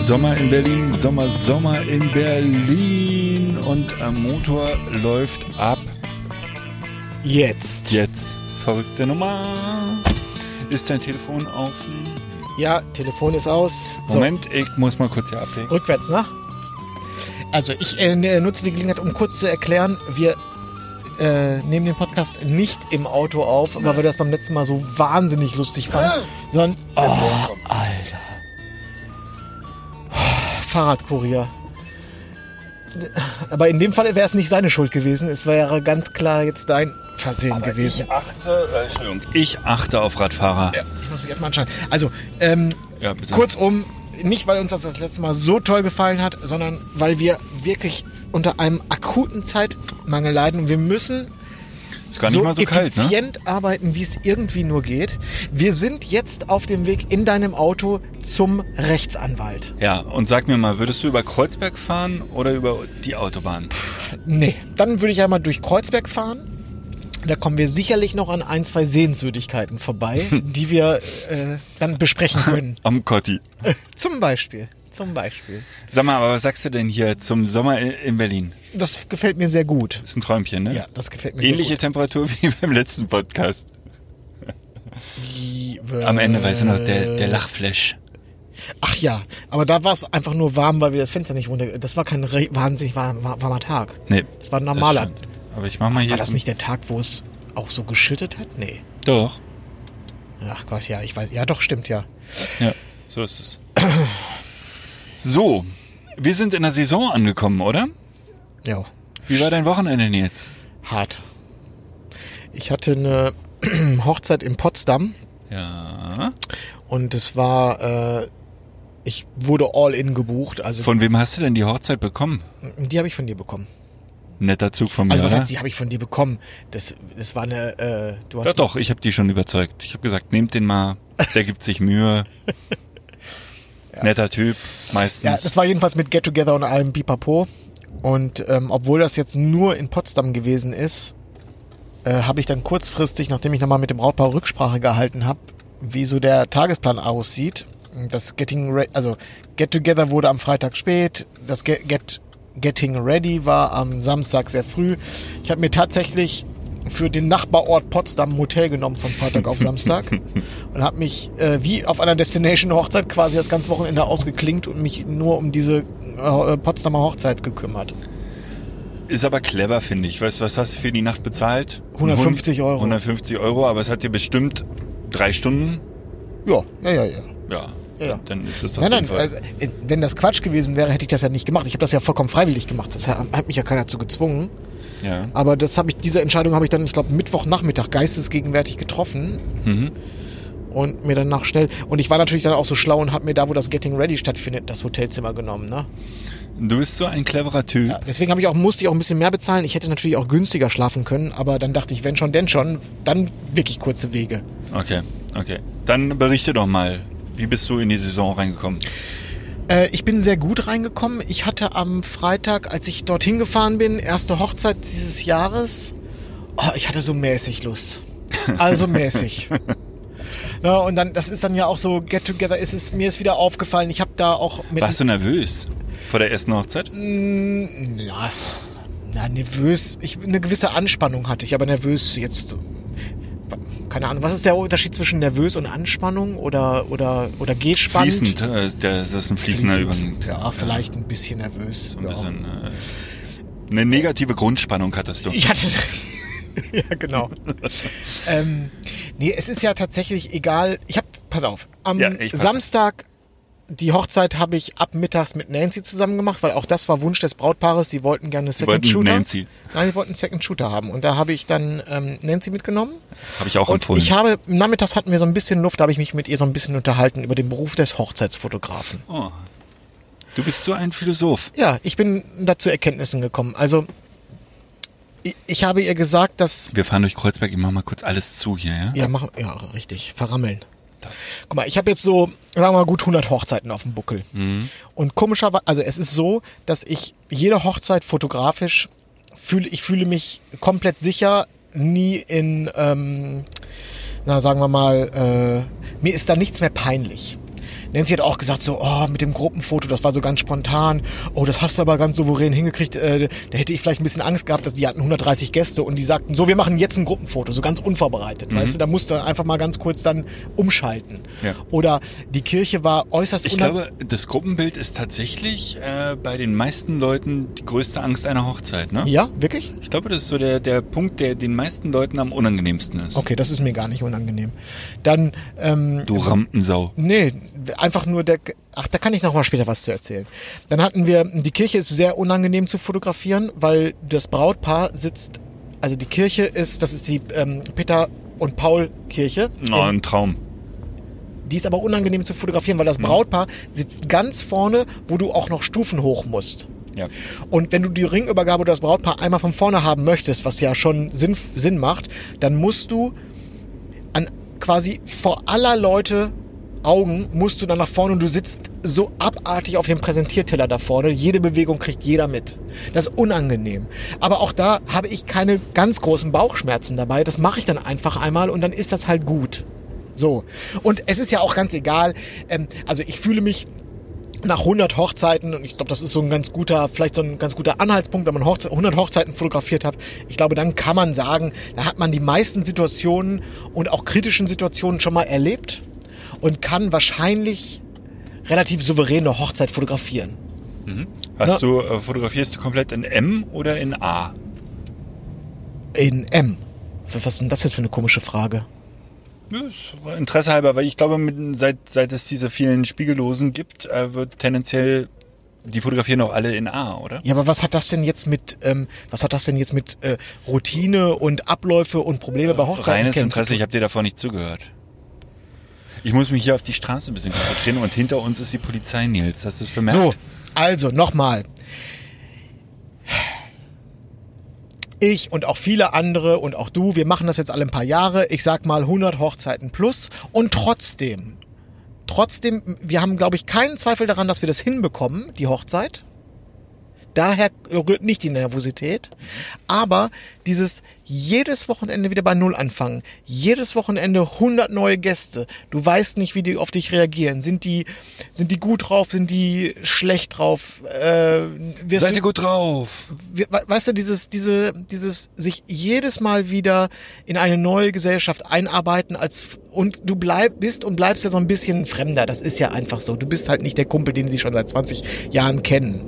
Sommer in Berlin, Sommer, Sommer in Berlin und am Motor läuft ab. Jetzt. Jetzt. Verrückte Nummer. Ist dein Telefon offen? Ja, Telefon ist aus. So, Moment, ich muss mal kurz hier ablegen. rückwärts, ne? Also ich äh, nutze die Gelegenheit, um kurz zu erklären, wir äh, nehmen den Podcast nicht im Auto auf, weil wir das beim letzten Mal so wahnsinnig lustig fanden, sondern oh, Alter. Fahrradkurier. Aber in dem Fall wäre es nicht seine Schuld gewesen. Es wäre ganz klar jetzt dein Versehen gewesen. Ich achte, äh, Entschuldigung, ich achte auf Radfahrer. Ja, ich muss mich erstmal anschauen. Also, ähm, Ja, kurzum, nicht weil uns das das letzte Mal so toll gefallen hat, sondern weil wir wirklich unter einem akuten Zeitmangel leiden und wir müssen Ist gar nicht so mal so kalt, ne? effizient arbeiten, wie es irgendwie nur geht. Wir sind jetzt auf dem Weg in deinem Auto zum Rechtsanwalt. Ja, und sag mir mal, würdest du über Kreuzberg fahren oder über die Autobahn? Nee, dann würde ich einmal durch Kreuzberg fahren. Da kommen wir sicherlich noch an ein, zwei Sehenswürdigkeiten vorbei, die wir äh, dann besprechen können. Am Kotti. Zum Beispiel. Zum Beispiel. Sag mal, aber was sagst du denn hier zum Sommer in in Berlin? Das gefällt mir sehr gut. Ist ein Träumchen, ne? Ja, das gefällt mir Ähnliche sehr Temperatur wie beim letzten Podcast. gut. Am Ende, weißt du noch, der, der Lachflash. Ach ja, aber da war es einfach nur warm, weil wir das Fenster nicht runter... Das war kein wahnsinnig warm, war- warmer Tag. Nee. Das war ein normaler. Aber ich mach mal hier. war das nicht der Tag, wo es auch so geschüttet hat? Nee. Doch. Ach Gott, ja, ich weiß. Ja, doch, stimmt, ja. Ja, so ist es. So, wir sind in der Saison angekommen, oder? Ja, Wie war dein Wochenende jetzt? hart. Ich hatte eine Hochzeit in Potsdam Ja. und es war... Äh, ich wurde all in gebucht, also Von wem hast du denn die Hochzeit bekommen? die habe ich von dir bekommen. Netter Zug von mir, Also was heißt, die habe ich von dir bekommen? Das, das war eine, äh, du hast Ja doch, ich habe die schon überzeugt. Ich habe gesagt, nehmt den mal, der gibt sich Mühe. Netter Typ, meistens. Ja, das war jedenfalls mit Get Together und allem Pipapo. Und ähm, obwohl das jetzt nur in Potsdam gewesen ist, äh, habe ich dann kurzfristig, nachdem ich nochmal mit dem Brautpaar Rücksprache gehalten habe, wie so der Tagesplan aussieht. Das Getting Re also Get Together wurde am Freitag spät, das Get, Get Getting Ready war am Samstag sehr früh. Ich habe mir tatsächlich für den Nachbarort Potsdam ein Hotel genommen von Freitag auf Samstag und habe mich äh, wie auf einer Destination Hochzeit quasi das ganze Wochenende ausgeklinkt und mich nur um diese äh, Potsdamer Hochzeit gekümmert. Ist aber clever, finde ich. Weißt du, was hast du für die Nacht bezahlt? 150 Euro. 150 Euro, aber es hat dir bestimmt drei Stunden. Ja, ja, ja, ja. Ja. Ja. Dann ist es doch Nein, nein, also, äh, wenn das Quatsch gewesen wäre, hätte ich das ja nicht gemacht. Ich habe das ja vollkommen freiwillig gemacht. Das hat, hat mich ja keiner zu gezwungen. Ja. Aber das habe ich, diese Entscheidung habe ich dann, ich glaube, Mittwochnachmittag geistesgegenwärtig getroffen. Mhm. Und mir danach schnell. Und ich war natürlich dann auch so schlau und habe mir da, wo das Getting Ready stattfindet, das Hotelzimmer genommen. Ne? Du bist so ein cleverer Typ. Ja, deswegen habe ich auch, musste ich auch ein bisschen mehr bezahlen. Ich hätte natürlich auch günstiger schlafen können, aber dann dachte ich, wenn schon, denn schon, dann wirklich kurze Wege. Okay, okay. Dann berichte doch mal, wie bist du in die Saison reingekommen? Äh, ich bin sehr gut reingekommen. Ich hatte am Freitag, als ich dorthin gefahren bin, erste Hochzeit dieses Jahres. Oh, ich hatte so mäßig Lust. Also mäßig. Na, und dann, das ist dann ja auch so, Get Together ist es, mir ist wieder aufgefallen, ich habe da auch mit... Warst du nervös vor der ersten Hochzeit? Na, na, nervös. Ich, eine gewisse Anspannung hatte ich, aber nervös jetzt. Keine Ahnung, was ist der Unterschied zwischen nervös und Anspannung oder, oder, oder gespannt? Fließend, äh, das ist ein fließender Übergang. Ja, vielleicht ein bisschen nervös. Ein ja. bisschen, äh, eine negative Grundspannung hattest du. Ich hatte. ja, genau. ähm, nee, es ist ja tatsächlich egal. Ich hab, pass auf, am Ja. Samstag die Hochzeit habe ich ab mittags mit Nancy zusammen gemacht, weil auch das war Wunsch des Brautpaares. Sie wollten gerne Second wollten Shooter. Nancy. Nein, sie wollten einen Second Shooter haben. Und da habe ich dann ähm, Nancy mitgenommen. Habe ich auch Und empfohlen. ich habe, nachmittags hatten wir so ein bisschen Luft, da habe ich mich mit ihr so ein bisschen unterhalten über den Beruf des Hochzeitsfotografen. oh. Du bist so ein Philosoph. Ja, ich bin dazu Erkenntnissen gekommen. Also, ich, ich habe ihr gesagt, dass Wir fahren durch Kreuzberg, ich mach mal kurz alles zu hier, ja? Ja, machen, ja, richtig, verrammeln. Guck mal, ich habe jetzt so, sagen wir mal, gut 100 Hochzeiten auf dem Buckel. Und komischerweise, also es ist so, dass ich jede Hochzeit fotografisch fühle, ich fühle mich komplett sicher, nie in, ähm, na sagen wir mal, äh, mir ist da nichts mehr peinlich. Nancy hat auch gesagt, so, oh, mit dem Gruppenfoto, das war so ganz spontan. Oh, das hast du aber ganz souverän hingekriegt. Äh, da hätte ich vielleicht ein bisschen Angst gehabt, dass die hatten 130 Gäste und die sagten, so, wir machen jetzt ein Gruppenfoto, so ganz unvorbereitet. Weißt du, da musst du einfach mal ganz kurz dann umschalten. Ja. Oder die Kirche war äußerst Ich glaube, das Gruppenbild ist tatsächlich äh, bei den meisten Leuten die größte Angst einer Hochzeit, ne? Ja, wirklich? Ich glaube, das ist so der, der Punkt, der den meisten Leuten am unangenehmsten ist. Okay, das ist mir gar nicht unangenehm. Dann, ähm, Du Rampensau. Nee, einfach nur der. Ach, da kann ich noch mal später was zu erzählen. Dann hatten wir, die Kirche ist sehr unangenehm zu fotografieren, weil das Brautpaar sitzt, also die Kirche ist, das ist die ähm, Peter und Paul Kirche. Oh, ein Traum. Die ist aber unangenehm zu fotografieren, weil das Brautpaar sitzt ganz vorne, wo du auch noch Stufen hoch musst. Ja. Und wenn du die Ringübergabe oder das Brautpaar einmal von vorne haben möchtest, was ja schon Sinn, Sinn macht, dann musst du an quasi vor aller Leute Augen musst du dann nach vorne und du sitzt so abartig auf dem Präsentierteller da vorne. Jede Bewegung kriegt jeder mit. Das ist unangenehm. Aber auch da habe ich keine ganz großen Bauchschmerzen dabei. Das mache ich dann einfach einmal und dann ist das halt gut. So. Und es ist ja auch ganz egal. Ähm, also ich fühle mich nach 100 Hochzeiten, und ich glaube, das ist so ein ganz guter, vielleicht so ein ganz guter Anhaltspunkt, wenn man Hochze 100 Hochzeiten fotografiert hat. Ich glaube, dann kann man sagen, da hat man die meisten Situationen und auch kritischen Situationen schon mal erlebt und kann wahrscheinlich relativ souverän eine Hochzeit fotografieren. Hast du, äh, fotografierst du komplett in M oder in A? In M. Was ist denn das jetzt für eine komische Frage? Interesse halber, weil ich glaube, mit, seit, seit es diese vielen Spiegellosen gibt, äh, wird tendenziell, die fotografieren auch alle in A, oder? Ja, aber was hat das denn jetzt mit, ähm, was hat das denn jetzt mit äh, Routine und Abläufe und Probleme bei Hochzeiten Reines Interesse, ich habe dir davor nicht zugehört. Ich muss mich hier auf die Straße ein bisschen konzentrieren und hinter uns ist die Polizei, Nils. Hast du es bemerkt? So, also nochmal. Ich und auch viele andere und auch du, wir machen das jetzt alle ein paar Jahre. Ich sag mal 100 Hochzeiten plus. Und trotzdem, trotzdem, wir haben, glaube ich, keinen Zweifel daran, dass wir das hinbekommen, die Hochzeit. Daher rührt nicht die Nervosität. Aber dieses jedes Wochenende wieder bei Null anfangen. Jedes Wochenende 100 neue Gäste. Du weißt nicht, wie die auf dich reagieren. Sind die, sind die gut drauf? Sind die schlecht drauf? Äh, Seid ihr gut drauf? we- we- weißt du, dieses, diese, dieses sich jedes Mal wieder in eine neue Gesellschaft einarbeiten als und du bleib, bist und bleibst ja so ein bisschen Fremder. Das ist ja einfach so. Du bist halt nicht der Kumpel, den sie schon seit 20 Jahren kennen.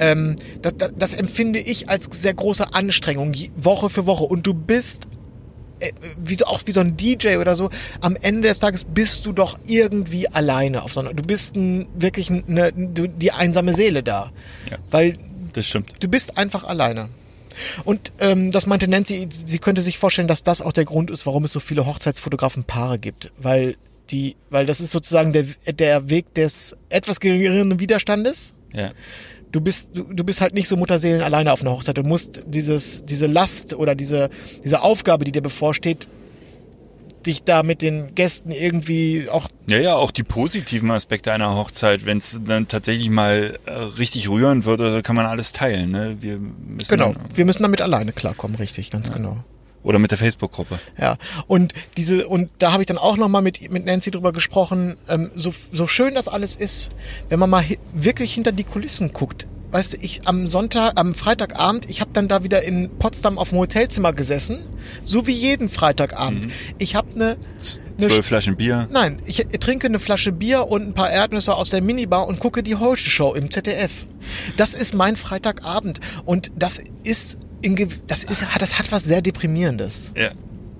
Ähm, das, das, das empfinde ich als sehr große Anstrengung, Woche für Woche. Und du bist äh, wie so, auch wie so ein DJ oder so, am Ende des Tages bist du doch irgendwie alleine auf so einer, du bist ein, wirklich eine, du, die einsame Seele da. Ja. Weil Das stimmt. du bist einfach alleine. Und ähm, das meinte Nancy, sie könnte sich vorstellen, dass das auch der Grund ist, warum es so viele Hochzeitsfotografen-Paare gibt. Weil die, weil das ist sozusagen der, der Weg des etwas geringeren Widerstandes. Ja. Du bist, du, du bist halt nicht so Mutterseelen alleine auf einer Hochzeit. Du musst dieses, diese Last oder diese, diese Aufgabe, die dir bevorsteht, dich da mit den Gästen irgendwie auch Ja, ja, auch die positiven Aspekte einer Hochzeit, wenn es dann tatsächlich mal äh, richtig rühren wird, oder kann man alles teilen. Ne? Wir müssen Genau, Dann, wir müssen damit alleine klarkommen, richtig, ganz genau. Oder mit der Facebook-Gruppe. Ja, und diese und da habe ich dann auch noch mal mit mit Nancy drüber gesprochen. Ähm, so so schön das alles ist, wenn man mal hi wirklich hinter die Kulissen guckt. Weißt du, ich am Sonntag, am Freitagabend, ich habe dann da wieder in Potsdam auf dem Hotelzimmer gesessen, so wie jeden Freitagabend. Ich habe eine eine Zwölf Flaschen Bier. Nein, ich trinke eine Flasche Bier und ein paar Erdnüsse aus der Minibar und gucke die Heute-Show im ZDF. Das ist mein Freitagabend und das ist das ist das hat was sehr deprimierendes. Ja.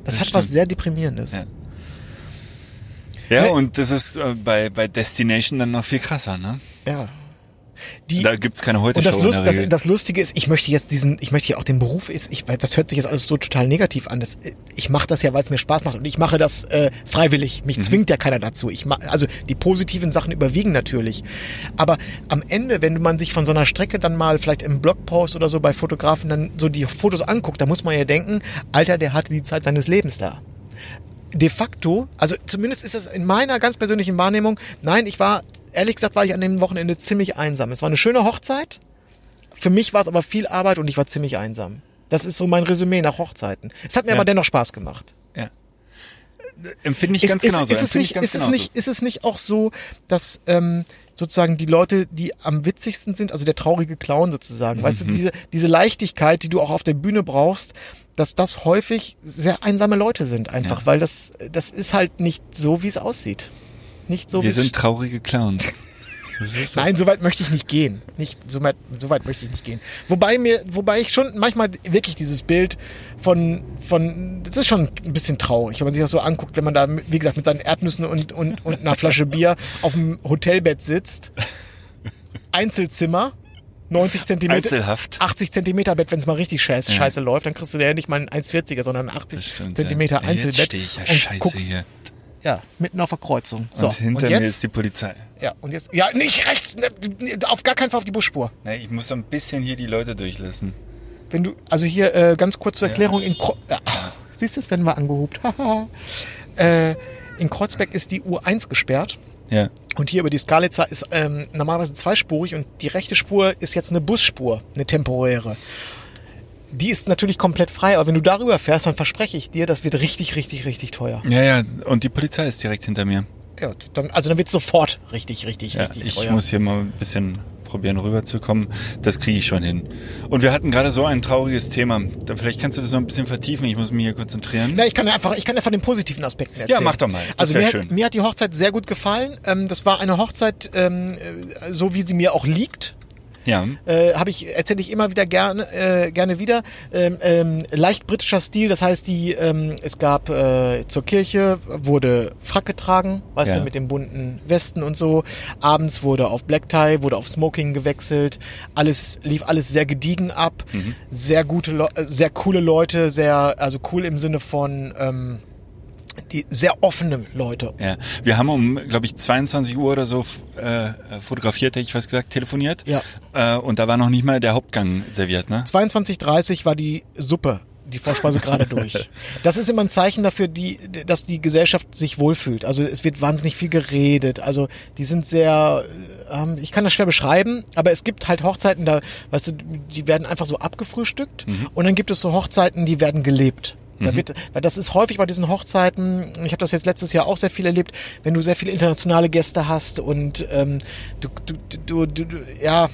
Das, hat was stimmt. sehr Deprimierendes. Ja. Ja, und das ist äh, bei, bei Destination dann noch viel krasser, ne? Ja. Die, Da gibt's keine heute und das, Lust, das, das Lustige ist, ich möchte jetzt diesen, ich möchte ja auch den Beruf ist, ich, das hört sich jetzt alles so total negativ an. Das, ich mache das ja, weil es mir Spaß macht und ich mache das äh, freiwillig. Mhm. Mich zwingt ja keiner dazu. Ich mach, also die positiven Sachen überwiegen natürlich. Aber am Ende, wenn man sich von so einer Strecke dann mal vielleicht im Blogpost oder so bei Fotografen dann so die Fotos anguckt, da muss man ja denken, Alter, der hatte die Zeit seines Lebens da de facto, also zumindest ist das in meiner ganz persönlichen Wahrnehmung, nein, ich war, ehrlich gesagt, war ich an dem Wochenende ziemlich einsam. Es war eine schöne Hochzeit. Für mich war es aber viel Arbeit und ich war ziemlich einsam. Das ist so mein Resümee nach Hochzeiten. Es hat mir Ja. aber dennoch Spaß gemacht. Ja. Empfinde ich Ist, ganz ist, genauso. ist, es nicht, ist, es nicht, ist es nicht auch so, dass ähm, sozusagen die Leute, die am witzigsten sind, also der traurige Clown sozusagen, weißt du, Mhm. diese, diese Leichtigkeit, die du auch auf der Bühne brauchst, dass das häufig sehr einsame Leute sind einfach, Ja. weil das, das ist halt nicht so, wie es aussieht. Nicht so, Wir sind traurige Clowns. So. Nein, so weit möchte ich nicht gehen. Nicht, so, weit, so weit möchte ich nicht gehen. Wobei mir, wobei ich schon manchmal wirklich dieses Bild von, von, das ist schon ein bisschen traurig, wenn man sich das so anguckt, wenn man da, wie gesagt, mit seinen Erdnüssen und, und, und einer Flasche Bier auf dem Hotelbett sitzt. Einzelzimmer, 90 Zentimeter. Einzelhaft. 80 Zentimeter Bett, wenn es mal richtig scheiße, Ja. scheiße läuft, dann kriegst du ja nicht mal ein 1,40er, sondern ein 80 Das stimmt, Zentimeter ja. Einzelbett. Jetzt stehe ich ja und scheiße guckst, hier. Ja, mitten auf der Kreuzung. So, und hinter und mir jetzt, ist die Polizei. ja, und jetzt, ja, nicht rechts, ne, auf gar keinen Fall auf die Busspur. Na, ich muss so ein bisschen hier die Leute durchlassen. Wenn du, also hier äh, ganz kurz zur Erklärung, in Kro ach, siehst du, es werden wir angehupt. Haha. äh, in Kreuzberg ist die U1 gesperrt. Ja. Und hier über die Skalitzer ist ähm, normalerweise zweispurig und die rechte Spur ist jetzt eine Busspur, eine temporäre. Die ist natürlich komplett frei, aber wenn du darüber fährst, dann verspreche ich dir, das wird richtig, richtig, richtig teuer. Ja, ja. Und die Polizei ist direkt hinter mir. Ja, dann, also dann wird sofort richtig, richtig, Ja, richtig ich teuer. muss hier mal ein bisschen probieren rüberzukommen. Das kriege ich schon hin. Und wir hatten gerade so ein trauriges Thema. Vielleicht kannst du das noch ein bisschen vertiefen. Ich muss mich hier konzentrieren. Na, ich kann ja einfach, ich kann ja von den positiven Aspekten erzählen. mach doch mal. Das also mir, schön. Hat, mir hat die Hochzeit sehr gut gefallen. Ähm, das war eine Hochzeit, ähm, äh, so wie sie mir auch liegt. Ja. Äh, habe ich erzähle ich immer wieder gerne äh, gerne wieder ähm, ähm, leicht britischer Stil das heißt die ähm, es gab äh, zur Kirche wurde Frack getragen weißt Ja. du mit dem bunten Westen und so abends wurde auf Black Tie wurde auf Smoking gewechselt alles lief alles sehr gediegen ab Mhm. sehr gute Le äh, sehr coole Leute sehr also cool im Sinne von ähm, die sehr offene Leute Ja, wir haben um, glaube ich, 22 Uhr oder so äh, fotografiert, hätte ich fast gesagt, telefoniert. Ja. Äh, und da war noch nicht mal der Hauptgang serviert, ne? 22.30 war die Suppe, die Vorspeise gerade durch. Das ist immer ein Zeichen dafür, die, dass die Gesellschaft sich wohlfühlt. Also es wird wahnsinnig viel geredet. Also die sind sehr, ähm, ich kann das schwer beschreiben, aber es gibt halt Hochzeiten, da, weißt du, die werden einfach so abgefrühstückt und dann gibt es so Hochzeiten, die werden gelebt. Da wird, weil das ist häufig bei diesen Hochzeiten, ich habe das jetzt letztes Jahr auch sehr viel erlebt, wenn du sehr viele internationale Gäste hast und ähm, du, du, du, du, du, ja,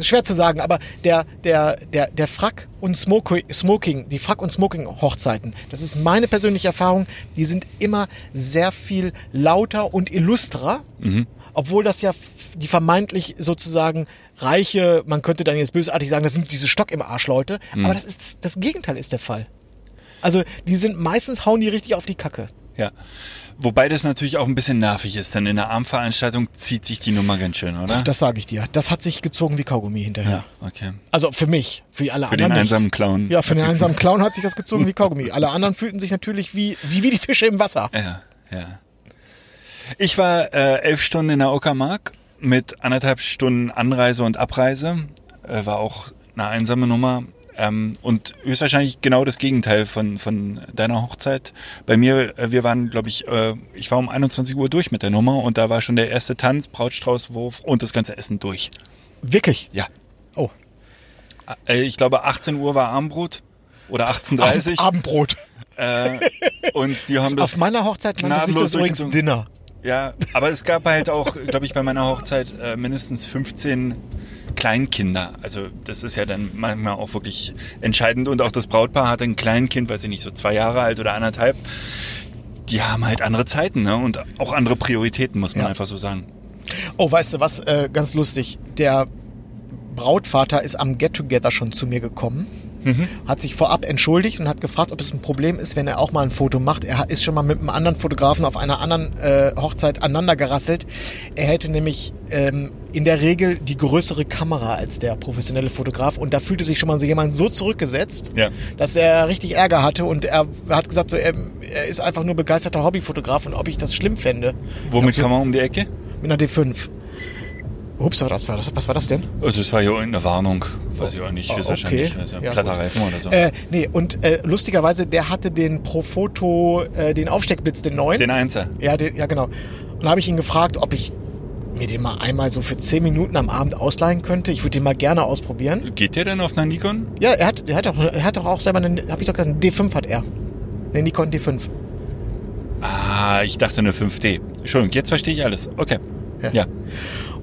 schwer zu sagen, aber der, der, der, der Frack und Smoki- Smoking, die Frack- und Smoking-Hochzeiten, das ist meine persönliche Erfahrung, die sind immer sehr viel lauter und illustrer, obwohl das ja die vermeintlich sozusagen reiche, man könnte dann jetzt bösartig sagen, das sind diese Stock im Arsch Leute, aber das ist, das Gegenteil ist der Fall. Also, die sind, meistens hauen die richtig auf die Kacke. Ja. Wobei das natürlich auch ein bisschen nervig ist, denn in der Abendveranstaltung zieht sich die Nummer ganz schön, oder? Das sage ich dir. Das hat sich gezogen wie Kaugummi hinterher. ja, okay. Also für mich, für alle Für anderen. den nicht. einsamen Clown. Ja, für den einsamen Clown hat sich das gezogen wie Kaugummi. Alle anderen fühlten sich natürlich wie, wie, wie die Fische im Wasser. Ja, ja. Ich war äh, elf Stunden in der Uckermark mit anderthalb Stunden Anreise und Abreise. Äh, war auch eine einsame Nummer. Ähm, und höchstwahrscheinlich genau das Gegenteil von, von deiner Hochzeit. Bei mir, äh, wir waren, glaube ich, äh, ich war um 21 Uhr durch mit der Nummer und da war schon der erste Tanz, Brautstraußwurf und das ganze Essen durch. Wirklich. Ja. Oh. Äh, ich glaube, 18 Uhr war Abendbrot oder 18.30 Uhr. Abendbrot. Äh, und die haben das Auf meiner Hochzeit nannte sich das übrigens. Dinner. Ja, aber es gab halt auch, glaube ich, bei meiner Hochzeit äh, mindestens 15 Kleinkinder. Also das ist ja dann manchmal auch wirklich entscheidend. Und auch das Brautpaar hatte ein Kleinkind, weiß ich nicht, so zwei Jahre alt oder anderthalb. Die haben halt andere Zeiten ne? und auch andere Prioritäten, muss man Ja. einfach so sagen. Oh, weißt du was, äh, ganz lustig. Der Brautvater ist am Get-Together schon zu mir gekommen. Hat sich vorab entschuldigt und hat gefragt, ob es ein Problem ist, wenn er auch mal ein Foto macht. Er ist schon mal mit einem anderen Fotografen auf einer anderen äh, Hochzeit aneinander gerasselt. Er hätte nämlich ähm, in der Regel die größere Kamera als der professionelle Fotograf und da fühlte sich schon mal so jemand so zurückgesetzt, Ja. dass er richtig Ärger hatte und er hat gesagt, so, er, er ist einfach nur begeisterter Hobbyfotograf und ob ich das schlimm fände. Womit kann man um die Ecke? Mit einer D5. Ups, was war das, was war das denn? Oh, Das war ja irgendeine Warnung. Weiß ich auch nicht. Oh, Ist okay. wahrscheinlich also Ja, platter. Reifen oder so. Äh, nee, und äh, lustigerweise, der hatte den Profoto, äh, den Aufsteckblitz, den neuen. Den Einser. ja, den, ja, genau. Und da habe ich ihn gefragt, ob ich mir den mal einmal so für 10 Minuten am Abend ausleihen könnte. Ich würde den mal gerne ausprobieren. Geht der denn auf einer Nikon? Ja, er hat, er hat, doch, er hat doch auch selber einen, hab ich doch gesagt, einen D5 hat er. Den Nikon D5. Ah, ich dachte eine 5D. Entschuldigung, jetzt verstehe ich alles. Okay. Ja. Ja.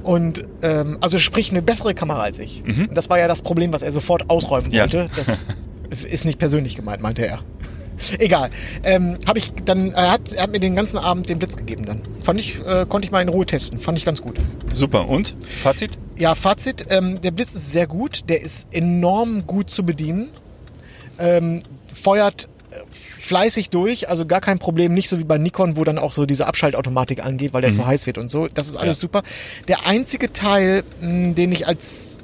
Und ähm, also sprich eine bessere Kamera als ich. Und das war ja das Problem, was er sofort ausräumen Mhm. Ja. wollte. Das ist nicht persönlich gemeint, meinte er. Egal. Ähm, habe ich dann, er hat, er hat mir den ganzen Abend den Blitz gegeben dann. Fand ich, äh, konnte ich mal in Ruhe testen. Fand ich ganz gut. Super. Und? Fazit? Ja, Fazit, ähm, der Blitz ist sehr gut, der ist enorm gut zu bedienen, ähm, feuert fleißig durch, also gar kein Problem, nicht so wie bei Nikon, wo dann auch so diese Abschaltautomatik angeht, weil der zu heiß wird und so. Das ist alles Ja. super. Der einzige Teil, mh, den ich als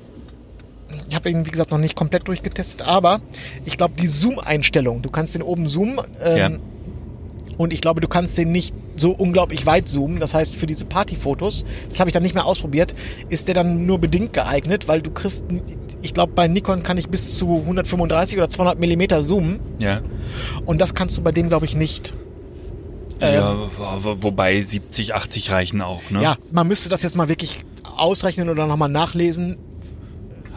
ich habe ihn, wie gesagt, noch nicht komplett durchgetestet, aber ich glaube, die Zoom-Einstellung, du kannst den oben zoomen ähm, Ja. und ich glaube, du kannst den nicht so unglaublich weit zoomen. Das heißt, für diese Partyfotos, das habe ich dann nicht mehr ausprobiert, ist der dann nur bedingt geeignet, weil du kriegst, ich glaube, bei Nikon kann ich bis zu 135 oder 200 Millimeter zoomen Ja. und das kannst du bei dem, glaube ich, nicht. Ähm. ja, wo- wobei 70, 80 reichen auch, ne? Ja, man müsste das jetzt mal wirklich ausrechnen oder nochmal nachlesen.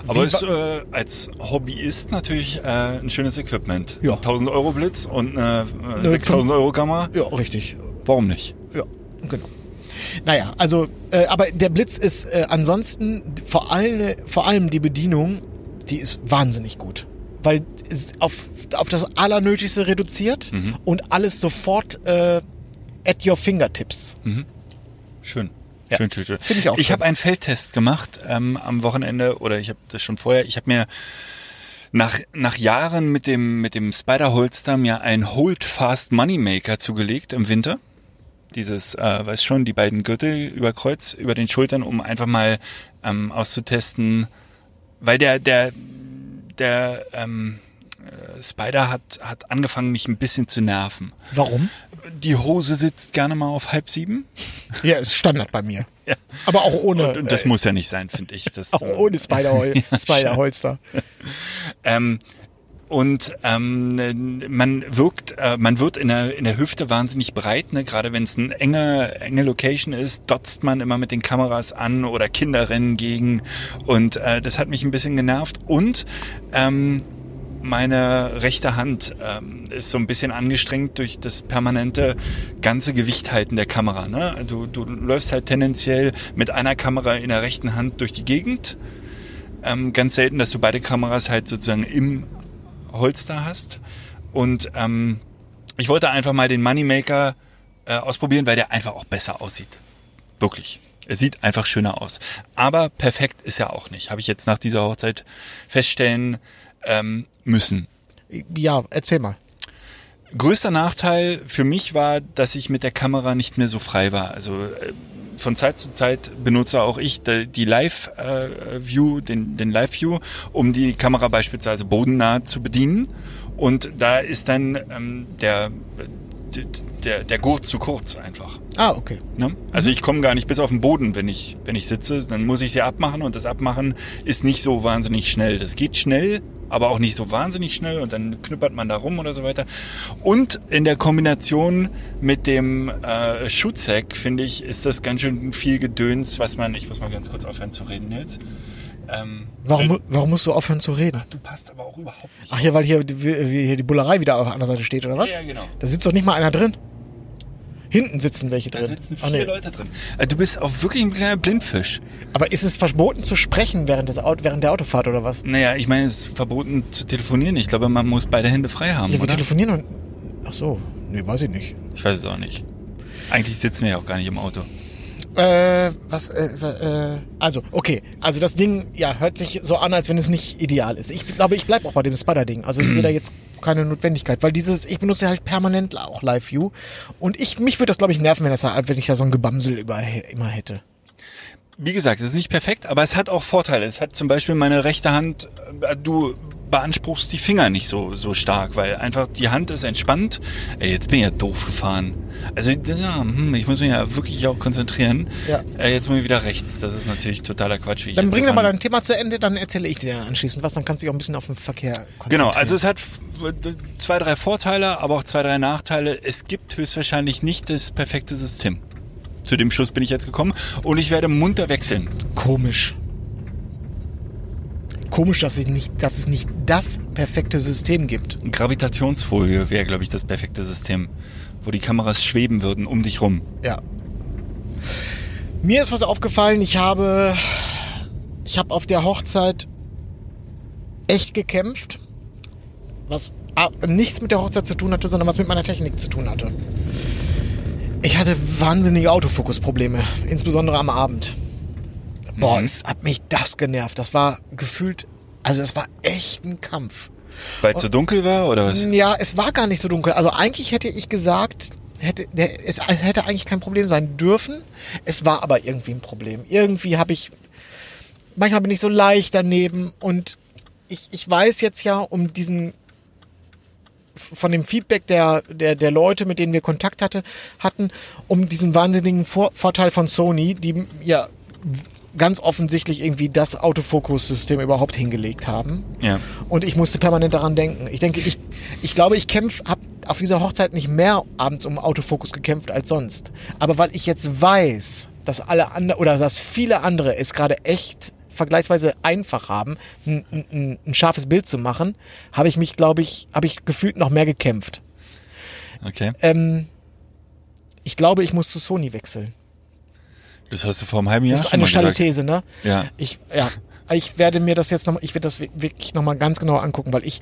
Aber ist äh, als Hobbyist natürlich äh, ein schönes Equipment. Ja. 1000 Euro Blitz und eine äh, Eine 6000 Euro Kamera. Ja, richtig. Warum nicht? Ja, genau. Naja, also, äh, aber der Blitz ist äh, ansonsten vor allem, vor allem die Bedienung, die ist wahnsinnig gut. Weil es auf, auf das Allernötigste reduziert und alles sofort äh, at your fingertips. Schön. Ja. Schön, schön, schön. Finde ich auch Ich habe einen Feldtest gemacht ähm, am Wochenende oder ich habe das schon vorher. Ich habe mir nach, nach Jahren mit dem, mit dem Spider-Holster mir ein Hold Fast Moneymaker zugelegt im Winter. Dieses, äh, weiß schon, die beiden Gürtel über Kreuz, über den Schultern, um einfach mal ähm, auszutesten, weil der, der, der ähm, äh, Spider hat, hat angefangen, mich ein bisschen zu nerven. Warum? Die Hose sitzt gerne mal auf halb sieben. Ja, ist Standard bei mir. Ja. Aber auch ohne, Und, und das äh, muss ja nicht sein, finde ich. Das, auch ohne Ja, Spider-Holster. Ähm, und ähm, man wirkt, äh, man wird in der, in der Hüfte wahnsinnig breit, ne? gerade wenn es eine enge, enge Location ist, dotzt man immer mit den Kameras an oder Kinder rennen gegen und äh, das hat mich ein bisschen genervt und ähm, meine rechte Hand ähm, ist so ein bisschen angestrengt durch das permanente ganze Gewicht halten der Kamera. Ne? Du, du läufst halt tendenziell mit einer Kamera in der rechten Hand durch die Gegend. Ähm, ganz selten, dass du beide Kameras halt sozusagen im Holster hast. Und ähm, ich wollte einfach mal den Moneymaker äh, ausprobieren, weil der einfach auch besser aussieht. Wirklich. Er sieht einfach schöner aus. Aber perfekt ist er auch nicht. Habe ich jetzt nach dieser Hochzeit feststellen ähm, müssen. Ja, erzähl mal. Größter Nachteil für mich war, dass ich mit der Kamera nicht mehr so frei war. Also äh, von Zeit zu Zeit benutze auch ich die Live-View, den, den Live-View, um die Kamera beispielsweise bodennah zu bedienen. Und da ist dann ähm, der, der, der Gurt zu kurz einfach. Ah, okay. Ne? Also ich komme gar nicht bis auf den Boden, wenn ich, wenn ich sitze. Dann muss ich sie abmachen und das Abmachen ist nicht so wahnsinnig schnell. Das geht schnell, aber auch nicht so wahnsinnig schnell und dann knüppert man da rum oder so weiter. Und in der Kombination mit dem äh, Schutzheck, finde ich, ist das ganz schön viel Gedöns, was man, ich muss mal ganz kurz aufhören zu reden jetzt. Ähm, Warum, warum musst du aufhören zu reden? du passt aber auch überhaupt nicht. Ach ja, weil hier, hier die Bullerei wieder auf der anderen Seite steht, oder was? Ja, ja, genau. Da sitzt doch nicht mal einer drin. Hinten sitzen welche Da drin. sitzen Ach, vier nee. Leute drin. Äh, Du bist auch wirklich ein kleiner Blindfisch. Aber ist es verboten zu sprechen während, des Auto, während der Autofahrt oder was? Naja, ich meine, es ist verboten zu telefonieren. Ich glaube, man muss beide Hände frei haben, Ja, wir oder? telefonieren und. Ach so, nee, weiß ich nicht. Ich weiß es auch nicht. Eigentlich sitzen wir ja auch gar nicht im Auto. Äh, was, äh, äh, also, okay. Also das Ding, ja, hört sich so an, als wenn es nicht ideal ist. Ich glaube, ich bleib auch bei dem Spider-Ding. Also ich sehe da jetzt keine Notwendigkeit, weil dieses, ich benutze halt permanent auch Live-View. Und ich, mich würde das, glaube ich, nerven, wenn, das, wenn ich da so ein Gebamsel über, immer hätte. Wie gesagt, es ist nicht perfekt, aber es hat auch Vorteile. Es hat zum Beispiel meine rechte Hand, äh, du beanspruchst die Finger nicht so, so stark, weil einfach die Hand ist entspannt. Ey, jetzt bin ich ja doof gefahren. Also, ja, hm, ich muss mich ja wirklich auch konzentrieren. Ja. Äh, jetzt muss ich wieder rechts. Das ist natürlich totaler Quatsch. Dann bring doch mal dein Thema zu Ende, dann erzähle ich dir anschließend was, dann kannst du dich auch ein bisschen auf den Verkehr konzentrieren. Genau, also es hat zwei, drei Vorteile, aber auch zwei, drei Nachteile. Es gibt höchstwahrscheinlich nicht das perfekte System. Zu dem Schluss bin ich jetzt gekommen und ich werde munter wechseln. Komisch. Komisch, dass, ich nicht, dass es nicht das perfekte System gibt. Gravitationsfolie wäre, glaube ich, das perfekte System, wo die Kameras schweben würden um dich rum. Ja. Mir ist was aufgefallen, ich habe, ich habe auf der Hochzeit echt gekämpft, was a- nichts mit der Hochzeit zu tun hatte, sondern was mit meiner Technik zu tun hatte. Ich hatte wahnsinnige Autofokusprobleme, insbesondere am Abend. Boah, Mhm. es hat mich das genervt. Das war gefühlt, also es war echt ein Kampf. Weil es so dunkel war oder was? Ja, es war gar nicht so dunkel. Also eigentlich hätte ich gesagt, hätte, der, es hätte eigentlich kein Problem sein dürfen. Es war aber irgendwie ein Problem. Irgendwie habe ich, manchmal bin ich so leicht daneben und ich, ich weiß jetzt ja um diesen von dem Feedback der, der, der Leute, mit denen wir Kontakt hatte, hatten, um diesen wahnsinnigen Vor Vorteil von Sony, die ja ganz offensichtlich irgendwie das Autofokus-System überhaupt hingelegt haben. Ja. Und ich musste permanent daran denken. Ich denke, ich, ich glaube, ich kämpf, habe auf dieser Hochzeit nicht mehr abends um Autofokus gekämpft als sonst. Aber weil ich jetzt weiß, dass alle andere oder dass viele andere es gerade echt vergleichsweise einfach haben, ein, ein, ein scharfes Bild zu machen, habe ich mich, glaube ich, habe ich gefühlt noch mehr gekämpft. Okay. Ähm, ich glaube, ich muss zu Sony wechseln. Das hast du vor einem halben Jahr Das ist schon eine steile gesagt. These, ne? Ja. Ich, ja. Ich werde mir das jetzt noch, ich werde das wirklich noch mal ganz genau angucken, weil ich,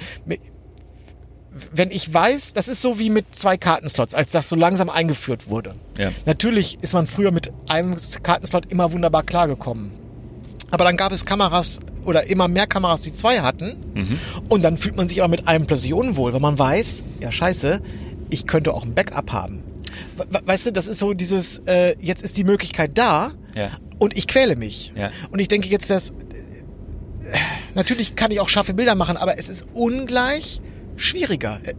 wenn ich weiß, das ist so wie mit zwei Kartenslots, als das so langsam eingeführt wurde. Ja. Natürlich ist man früher mit einem Kartenslot immer wunderbar klargekommen. Aber dann gab es Kameras oder immer mehr Kameras, die zwei hatten. Und dann fühlt man sich aber mit einem plötzlich unwohl, weil man weiß, ja scheiße, ich könnte auch ein Backup haben. We- Weißt du, das ist so dieses, äh, jetzt ist die Möglichkeit da Ja. und ich quäle mich. Ja. Und ich denke jetzt, dass äh, natürlich kann ich auch scharfe Bilder machen, aber es ist ungleich schwieriger. Äh,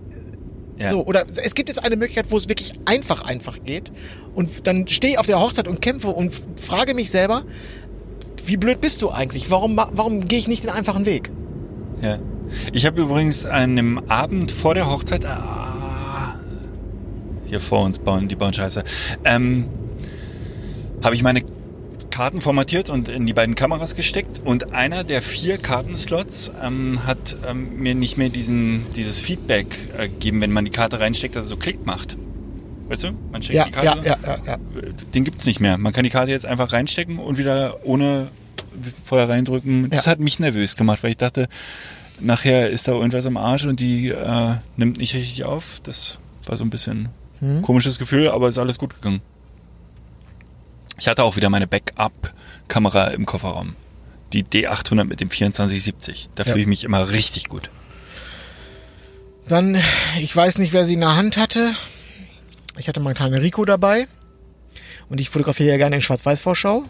Ja. So, oder es gibt jetzt eine Möglichkeit, wo es wirklich einfach, einfach geht. Und dann stehe ich auf der Hochzeit und kämpfe und frage mich selber, wie blöd bist du eigentlich? Warum, warum gehe ich nicht den einfachen Weg? Ja. Ich habe übrigens an einem Abend vor der Hochzeit, ah, hier vor uns bauen die bauen Scheiße, ähm, habe ich meine Karten formatiert und in die beiden Kameras gesteckt und einer der vier Kartenslots ähm, hat ähm, mir nicht mehr diesen dieses Feedback äh, gegeben, wenn man die Karte reinsteckt, dass es so Klick macht. Weißt du? Man steckt Ja, die Karte ja, ja, ja, ja. den gibt's nicht mehr. Man kann die Karte jetzt einfach reinstecken und wieder ohne vorher reindrücken. Das Ja. hat mich nervös gemacht, weil ich dachte, nachher ist da irgendwas am Arsch und die äh, nimmt nicht richtig auf. Das war so ein bisschen Hm? komisches Gefühl, aber ist alles gut gegangen. Ich hatte auch wieder meine Backup-Kamera im Kofferraum. Die D800 mit dem 2470. Da Ja. fühle ich mich immer richtig gut. Dann, ich weiß nicht, wer sie in der Hand hatte. Ich hatte meinen kleinen Rico dabei. Und ich fotografiere ja gerne in Schwarz-Weiß-Vorschau.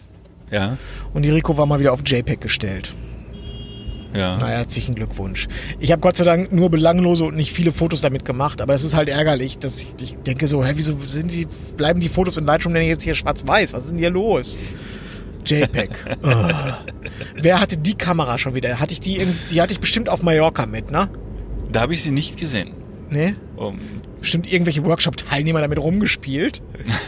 Ja, Und die Rico war mal wieder auf JPEG gestellt. Ja. Na, herzlichen Glückwunsch. Ich habe Gott sei Dank nur belanglose und nicht viele Fotos damit gemacht, aber es ist halt ärgerlich, dass ich, ich denke so, hä, wieso sind die, bleiben die Fotos in Lightroom denn jetzt hier schwarz-weiß? Was ist denn hier los? JPEG. Wer hatte die Kamera schon wieder? Hatte ich die, in, die hatte ich bestimmt auf Mallorca mit, ne? Da habe ich sie nicht gesehen. Nee? Um, Bestimmt irgendwelche Workshop-Teilnehmer damit rumgespielt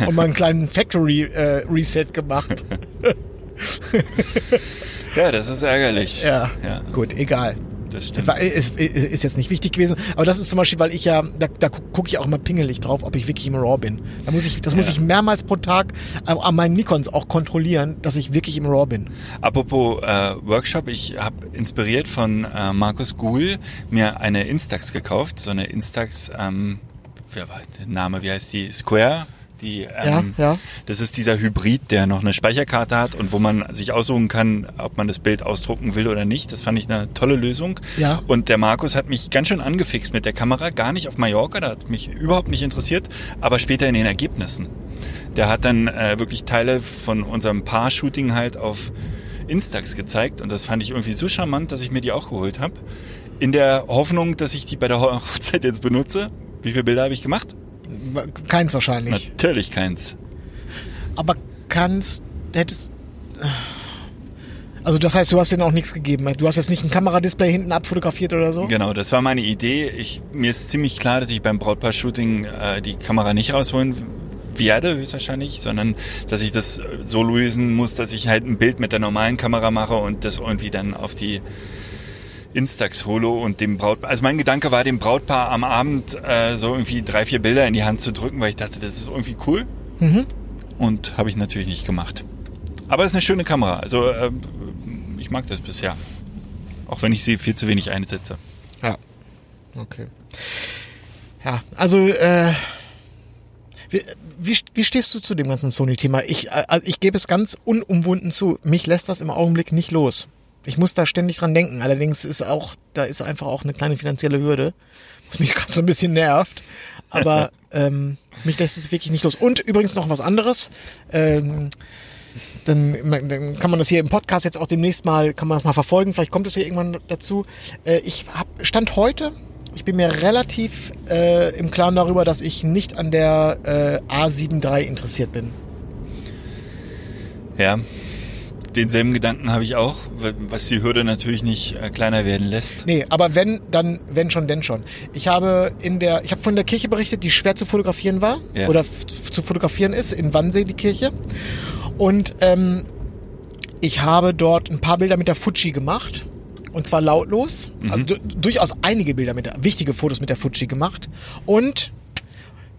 und mal einen kleinen Factory-Reset gemacht. ja, das ist ärgerlich. Ja. ja Gut, egal. das stimmt. Ist, ist jetzt nicht wichtig gewesen, aber das ist zum Beispiel, weil ich ja, da, da gucke ich auch immer pingelig drauf, ob ich wirklich im RAW bin. Da muss ich, das muss Ja. ich mehrmals pro Tag äh, an meinen Nikons auch kontrollieren, dass ich wirklich im RAW bin. Apropos äh, Workshop, ich habe inspiriert von äh, Markus Guhl mir eine Instax gekauft, so eine Instax, ähm, wer war der Name, wie heißt die? Square, Die, Ja, ähm, ja. Das ist dieser Hybrid, der noch eine Speicherkarte hat und wo man sich aussuchen kann, ob man das Bild ausdrucken will oder nicht. Das fand ich eine tolle Lösung. Ja. Und der Markus hat mich ganz schön angefixt mit der Kamera. Gar nicht auf Mallorca, da hat mich überhaupt nicht interessiert, aber später in den Ergebnissen. Der hat dann äh, wirklich Teile von unserem Paar-Shooting halt auf Instax gezeigt und das fand ich irgendwie so charmant, dass ich mir die auch geholt habe. In der Hoffnung, dass ich die bei der Hochzeit jetzt benutze. Wie viele Bilder habe ich gemacht? Keins wahrscheinlich. Natürlich keins. Aber kannst, hättest, also das heißt, du hast denen auch nichts gegeben. Du hast jetzt nicht ein Kameradisplay hinten abfotografiert oder so? Genau, das war meine Idee. Ich, mir ist ziemlich klar, dass ich beim Brautpaar-Shooting äh, die Kamera nicht rausholen werde, höchstwahrscheinlich, sondern dass ich das so lösen muss, dass ich halt ein Bild mit der normalen Kamera mache und das irgendwie dann auf die Instax hole und dem Brautpaar. Also mein Gedanke war, dem Brautpaar am Abend äh, so irgendwie drei, vier Bilder in die Hand zu drücken, weil ich dachte, das ist irgendwie cool. Und habe ich natürlich nicht gemacht. Aber es ist eine schöne Kamera. Also äh, ich mag das bisher. Auch wenn ich sie viel zu wenig einsetze. Ja. Okay. Ja, also äh, wie, wie, wie stehst du zu dem ganzen Sony-Thema? Ich, äh, also ich gebe es ganz unumwunden zu. Mich lässt das im Augenblick nicht los. Ich muss da ständig dran denken. Allerdings ist auch, da ist einfach auch eine kleine finanzielle Hürde, was mich gerade so ein bisschen nervt. Aber ähm, mich lässt es wirklich nicht los. Und übrigens noch was anderes. Ähm, dann, dann kann man das hier im Podcast jetzt auch demnächst mal, kann man das mal verfolgen. Vielleicht kommt es hier irgendwann dazu. Äh, ich hab, stand heute, ich bin mir relativ äh, im Klaren darüber, dass ich nicht an der äh, A7 III interessiert bin. Ja, denselben Gedanken habe ich auch, was die Hürde natürlich nicht äh, kleiner werden lässt. Nee, aber wenn, dann, wenn schon, denn schon. Ich habe in der, ich habe von der Kirche berichtet, die schwer zu fotografieren war Ja. oder zu fotografieren ist, in Wannsee, die Kirche. Und ähm, ich habe dort ein paar Bilder mit der Fuji gemacht. Und zwar lautlos. Also du- durchaus einige Bilder mit der, wichtige Fotos mit der Fuji gemacht. Und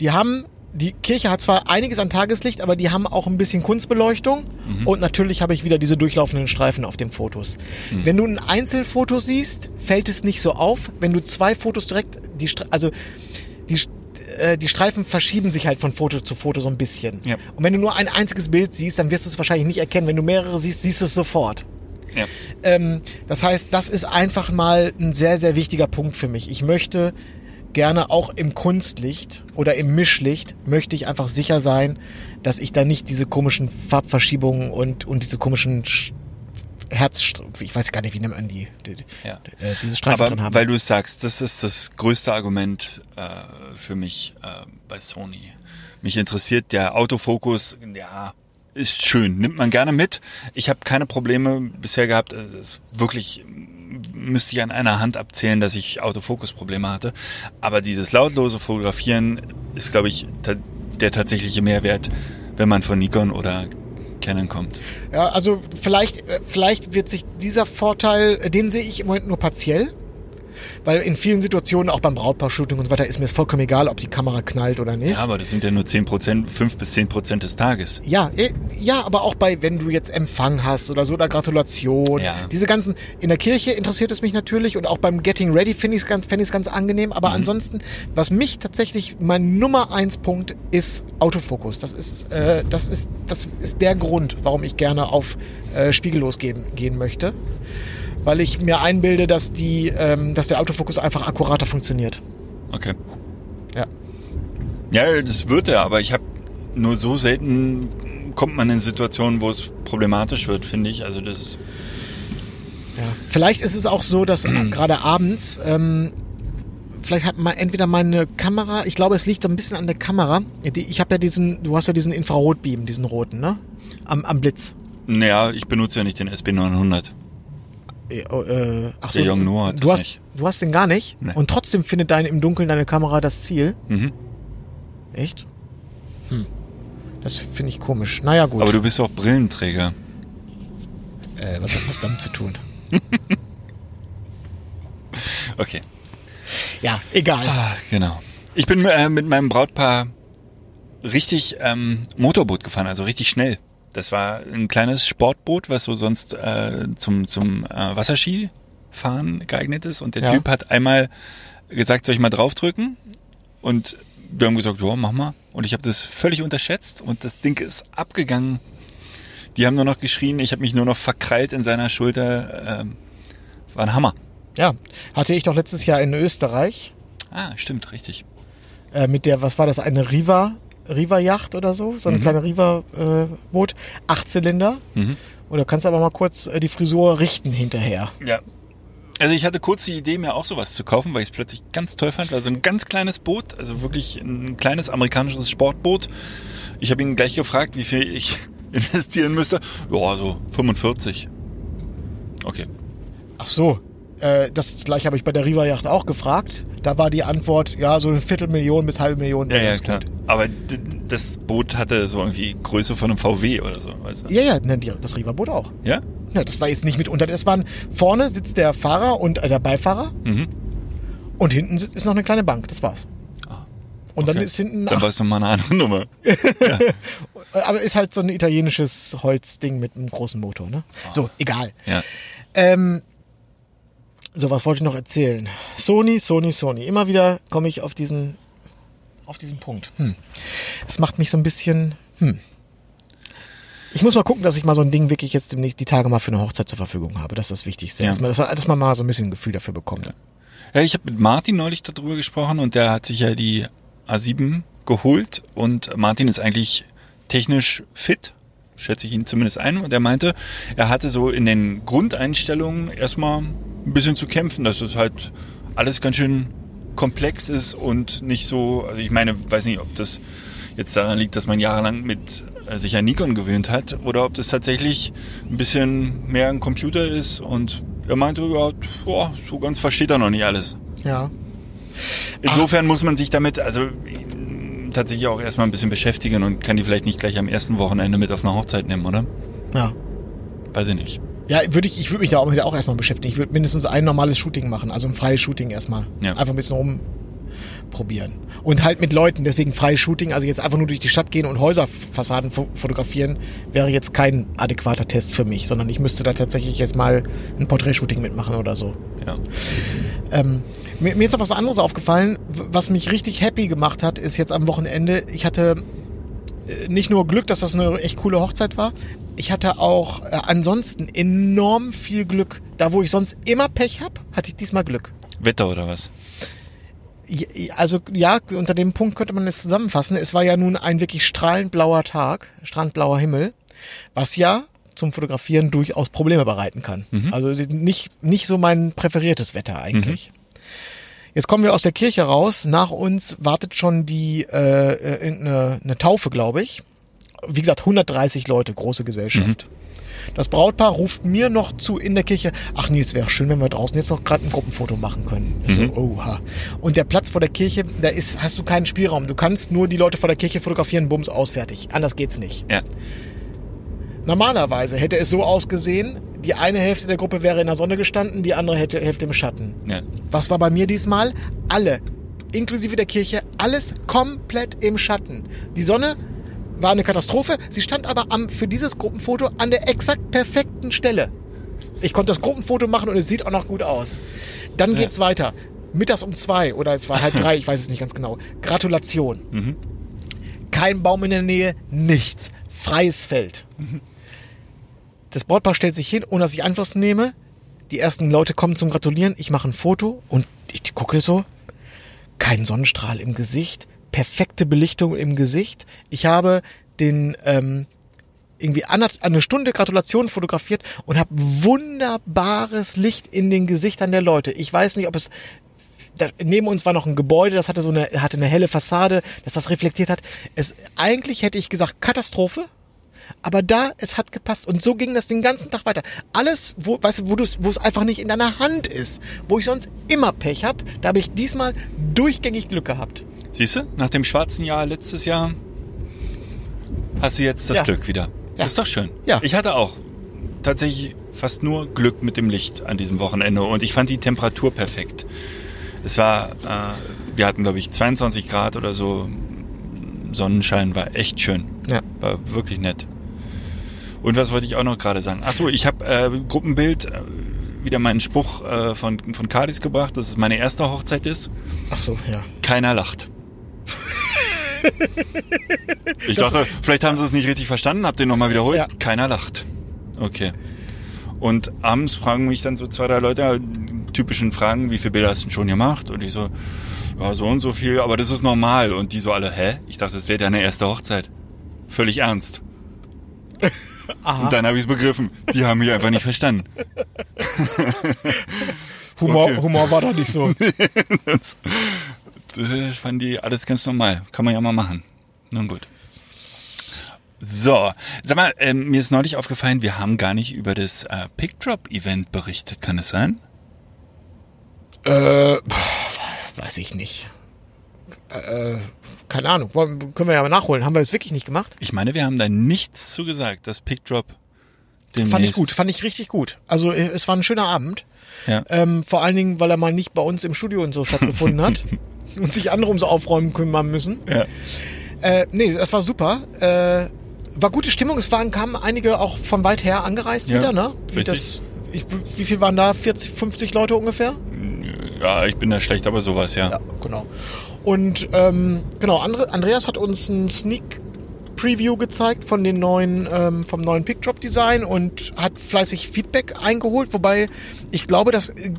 die haben, die Kirche hat zwar einiges an Tageslicht, aber die haben auch ein bisschen Kunstbeleuchtung. Und natürlich habe ich wieder diese durchlaufenden Streifen auf den Fotos. Wenn du ein Einzelfoto siehst, fällt es nicht so auf. Wenn du zwei Fotos direkt, die, also die, äh, die Streifen verschieben sich halt von Foto zu Foto so ein bisschen. Ja. Und wenn du nur ein einziges Bild siehst, dann wirst du es wahrscheinlich nicht erkennen. Wenn du mehrere siehst, siehst du es sofort. Ja. Ähm, das heißt, das ist einfach mal ein sehr, sehr wichtiger Punkt für mich. Ich möchte gerne auch im Kunstlicht oder im Mischlicht möchte ich einfach sicher sein, dass ich da nicht diese komischen Farbverschiebungen und, und diese komischen Sch- Herz, ich weiß gar nicht, wie nennt man die, die Ja. äh, diese Streifen Aber drin haben. weil du es sagst, das ist das größte Argument äh, für mich äh, bei Sony. Mich interessiert der Autofokus, ja, ist schön, nimmt man gerne mit. Ich habe keine Probleme bisher gehabt. Es ist wirklich müsste ich an einer Hand abzählen, dass ich Autofokusprobleme hatte. Aber dieses lautlose Fotografieren ist, glaube ich, der tatsächliche Mehrwert, wenn man von Nikon oder Canon kommt. Ja, also vielleicht, äh, vielleicht wird sich dieser Vorteil, äh, den sehe ich im Moment nur partiell. Weil in vielen Situationen, auch beim Brautpaar-Shooting und so weiter, ist mir es vollkommen egal, ob die Kamera knallt oder nicht. Ja, aber das sind ja nur 10 Prozent, 5 bis 10 Prozent des Tages. Ja, eh, ja, aber auch bei, wenn du jetzt Empfang hast oder so, oder Gratulation. Ja. Diese ganzen, in der Kirche interessiert es mich natürlich und auch beim Getting Ready finde ich es ganz, fände ich es ganz angenehm. Aber ansonsten, was mich tatsächlich, mein Nummer eins Punkt ist Autofokus. Das ist, äh, das ist, das ist der Grund, warum ich gerne auf äh, spiegellos gehen, gehen möchte. Weil ich mir einbilde, dass die, ähm, dass der Autofokus einfach akkurater funktioniert. Okay. Ja. Ja, das wird er, aber ich habe nur so selten kommt man in Situationen, wo es problematisch wird, finde ich. Also das Ja. Vielleicht ist es auch so, dass gerade abends, ähm, vielleicht hat man entweder meine Kamera, ich glaube, es liegt ein bisschen an der Kamera. Ich habe ja diesen, du hast ja diesen Infrarotbeam, diesen roten, ne? Am, am Blitz. naja, ich benutze ja nicht den SB900. Äh, äh, ach so, Der Yongnuo hat du das hast, nicht. du hast den gar nicht Nee. und trotzdem findet deine im Dunkeln deine Kamera das Ziel. Mhm. Echt? Hm. Das finde ich komisch. Naja, gut. Aber du bist auch Brillenträger. äh, was hat das damit zu tun? Okay. Ja, egal. Ah, genau. Ich bin äh, mit meinem Brautpaar richtig ähm, Motorboot gefahren, also richtig schnell. Das war ein kleines Sportboot, was so sonst äh, zum, zum äh, Wasserskifahren geeignet ist. Und der Ja. Typ hat einmal gesagt, soll ich mal draufdrücken? Und wir haben gesagt, ja, mach mal. Und ich habe das völlig unterschätzt und das Ding ist abgegangen. Die haben nur noch geschrien, ich habe mich nur noch verkrallt in seiner Schulter. Ähm, war ein Hammer. Ja, hatte ich doch letztes Jahr in Österreich Ah, stimmt, richtig. äh, mit der, was war das, eine Riva, Riva Yacht oder so, so eine kleine Riva äh, Boot, acht Zylinder. Mhm. Und da kannst du aber mal kurz äh, die Frisur richten hinterher. Ja. Also ich hatte kurz die Idee, mir auch sowas zu kaufen, weil ich es plötzlich ganz toll fand. War so ein ganz kleines Boot, also wirklich ein kleines amerikanisches Sportboot. Ich habe ihn gleich gefragt, wie viel ich investieren müsste. Ja, so 45. Okay. Ach so. Äh, das gleiche habe ich bei der Riva Yacht auch gefragt. Da war die Antwort, ja, so eine Viertelmillion bis halbe Million. Ja, ja, klar. gut. Aber das Boot hatte so irgendwie Größe von einem VW oder so, weißt du? Ja, ja, ne, das Riva-Boot auch. Ja? Ja, das war jetzt nicht mit unter. Das waren vorne sitzt der Fahrer und äh, der Beifahrer Mhm. und hinten ist noch eine kleine Bank. Das war's. Und dann Ah, Okay. ist hinten, Dann war es nochmal eine andere Nummer. aber ist halt so ein italienisches Holzding mit einem großen Motor. Ne? So, egal. Ja. Ähm, so, was wollte ich noch erzählen? Sony, Sony, Sony. Immer wieder komme ich auf diesen, auf diesen Punkt. Hm. Das macht mich so ein bisschen. Hm. Ich muss mal gucken, dass ich mal so ein Ding wirklich jetzt demnächst die Tage mal für eine Hochzeit zur Verfügung habe. Das ist das Wichtigste. Ja. Erstmal, dass, dass man mal so ein bisschen ein Gefühl dafür bekommt. Ja, ich habe mit Martin neulich darüber gesprochen und der hat sich ja die A7 geholt und Martin ist eigentlich technisch fit, schätze ich ihn zumindest ein. Und er meinte, er hatte so in den Grundeinstellungen erstmal ein bisschen zu kämpfen, dass es halt alles ganz schön komplex ist und nicht so, also ich meine, weiß nicht, ob das jetzt daran liegt, dass man jahrelang mit äh, sich an Nikon gewöhnt hat oder ob das tatsächlich ein bisschen mehr ein Computer ist und er meinte, ja, boah, so ganz versteht er noch nicht alles. Ja. Insofern muss man sich damit also tatsächlich auch erstmal ein bisschen beschäftigen und kann die vielleicht nicht gleich am ersten Wochenende mit auf eine Hochzeit nehmen, oder? Ja. Weiß ich nicht. Ja, würde ich, ich würde mich da auch, mit auch erstmal beschäftigen. Ich würde mindestens ein normales Shooting machen, also ein freies Shooting erstmal. Ja. Einfach ein bisschen rumprobieren. Und halt mit Leuten, deswegen freies Shooting, also jetzt einfach nur durch die Stadt gehen und Häuserfassaden fo fotografieren, wäre jetzt kein adäquater Test für mich, sondern ich müsste da tatsächlich jetzt mal ein Porträtshooting mitmachen oder so. Ja. Ähm, mir, mir ist noch was anderes aufgefallen, was mich richtig happy gemacht hat, ist jetzt am Wochenende, ich hatte äh, nicht nur Glück, dass das eine echt coole Hochzeit war, ich hatte auch äh, ansonsten enorm viel Glück. Da, wo ich sonst immer Pech hab, hatte ich diesmal Glück. Wetter oder was? Also ja, unter dem Punkt könnte man es zusammenfassen. Es war ja nun ein wirklich strahlend blauer Tag, strahlend blauer Himmel, was ja zum Fotografieren durchaus Probleme bereiten kann. Also nicht, nicht so mein präferiertes Wetter eigentlich. Jetzt kommen wir aus der Kirche raus. Nach uns wartet schon die äh, äh, irgendeine eine Taufe, glaube ich. Wie gesagt, 130 Leute, große Gesellschaft. Das Brautpaar ruft mir noch zu in der Kirche, ach nee, es wäre schön, wenn wir draußen jetzt noch gerade ein Gruppenfoto machen können. Ich So, oha. Und der Platz vor der Kirche, da ist, hast du keinen Spielraum. Du kannst nur die Leute vor der Kirche fotografieren, bums, aus, fertig. Anders geht's nicht. Ja. Normalerweise hätte es so ausgesehen, die eine Hälfte der Gruppe wäre in der Sonne gestanden, die andere Hälfte, Hälfte im Schatten. Ja. Was war bei mir diesmal? Alle, inklusive der Kirche, alles komplett im Schatten. Die Sonne war eine Katastrophe, sie stand aber am, für dieses Gruppenfoto an der exakt perfekten Stelle. Ich konnte das Gruppenfoto machen und es sieht auch noch gut aus. Dann geht's weiter. Mittags um zwei oder es war halb drei, ich weiß es nicht ganz genau. Gratulation. Kein Baum in der Nähe, nichts. Freies Feld. Das Brautpaar stellt sich hin, ohne dass ich Einfluss nehme. Die ersten Leute kommen zum Gratulieren. Ich mache ein Foto und ich gucke so. Kein Sonnenstrahl im Gesicht. Perfekte Belichtung im Gesicht. Ich habe den ähm, irgendwie eine Stunde Gratulation fotografiert und habe wunderbares Licht in den Gesichtern der Leute. Ich weiß nicht, ob es da, neben uns war noch ein Gebäude, das hatte so eine hatte eine helle Fassade, dass das reflektiert hat. Es eigentlich hätte ich gesagt Katastrophe, aber da es hat gepasst und so ging das den ganzen Tag weiter. Alles, wo weißt du, wo es einfach nicht in deiner Hand ist, wo ich sonst immer Pech hab, da habe ich diesmal durchgängig Glück gehabt. Siehst du, nach dem schwarzen Jahr letztes Jahr hast du jetzt das Ja. Glück wieder. Ja. Das ist doch schön. Ja. Ich hatte auch tatsächlich fast nur Glück mit dem Licht an diesem Wochenende und ich fand die Temperatur perfekt. Es war, äh, wir hatten glaube ich 22 Grad oder so. Sonnenschein war echt schön. Ja. War wirklich nett. Und was wollte ich auch noch gerade sagen? Achso, ich habe äh, Gruppenbild äh, wieder meinen Spruch äh, von, von Cardis gebracht, dass es meine erste Hochzeit ist. Ach so, ja. Keiner lacht. Ich dachte, vielleicht haben sie es nicht richtig verstanden, habt ihr nochmal wiederholt. Ja. Keiner lacht. Okay. Und abends fragen mich dann so zwei, drei Leute typischen Fragen, wie viele Bilder hast du denn schon gemacht? Und ich so, ja, so und so viel, aber das ist normal. Und die so alle, hä? Ich dachte, das wäre deine erste Hochzeit. Völlig ernst. Und dann habe ich es begriffen. Die haben mich einfach nicht verstanden. Humor, Okay. Humor war doch nicht so. Das, das fanden die alles ganz normal. Kann man ja mal machen. Nun gut. So, sag mal, ähm, mir ist neulich aufgefallen, wir haben gar nicht über das äh, Pickdrop-Event berichtet. Kann es sein? äh, weiß ich nicht. Äh, keine Ahnung. Wollen, können wir ja mal nachholen. Haben wir das wirklich nicht gemacht? Ich meine, wir haben da nichts zu gesagt, dass Pickdrop demnächst... Fand ich gut, fand ich richtig gut. Also äh, es war ein schöner Abend. Ja. Ähm, vor allen Dingen, weil er mal nicht bei uns im Studio und so stattgefunden hat und sich andere ums Aufräumen kümmern müssen. Ja. Äh, nee, das war super. Äh, war gute Stimmung. Es waren, kamen einige auch von weit her angereist Ja, wieder, ne? Wie, das, ich, wie viel waren da? 40, 50 Leute ungefähr? ja, ich bin da schlecht, aber sowas, ja. Ja, genau. Und ähm, genau, Andre, Andreas hat uns ein Sneak Preview gezeigt von den neuen, ähm, vom neuen Pickdrop Design und hat fleißig Feedback eingeholt, wobei ich glaube, dass äh,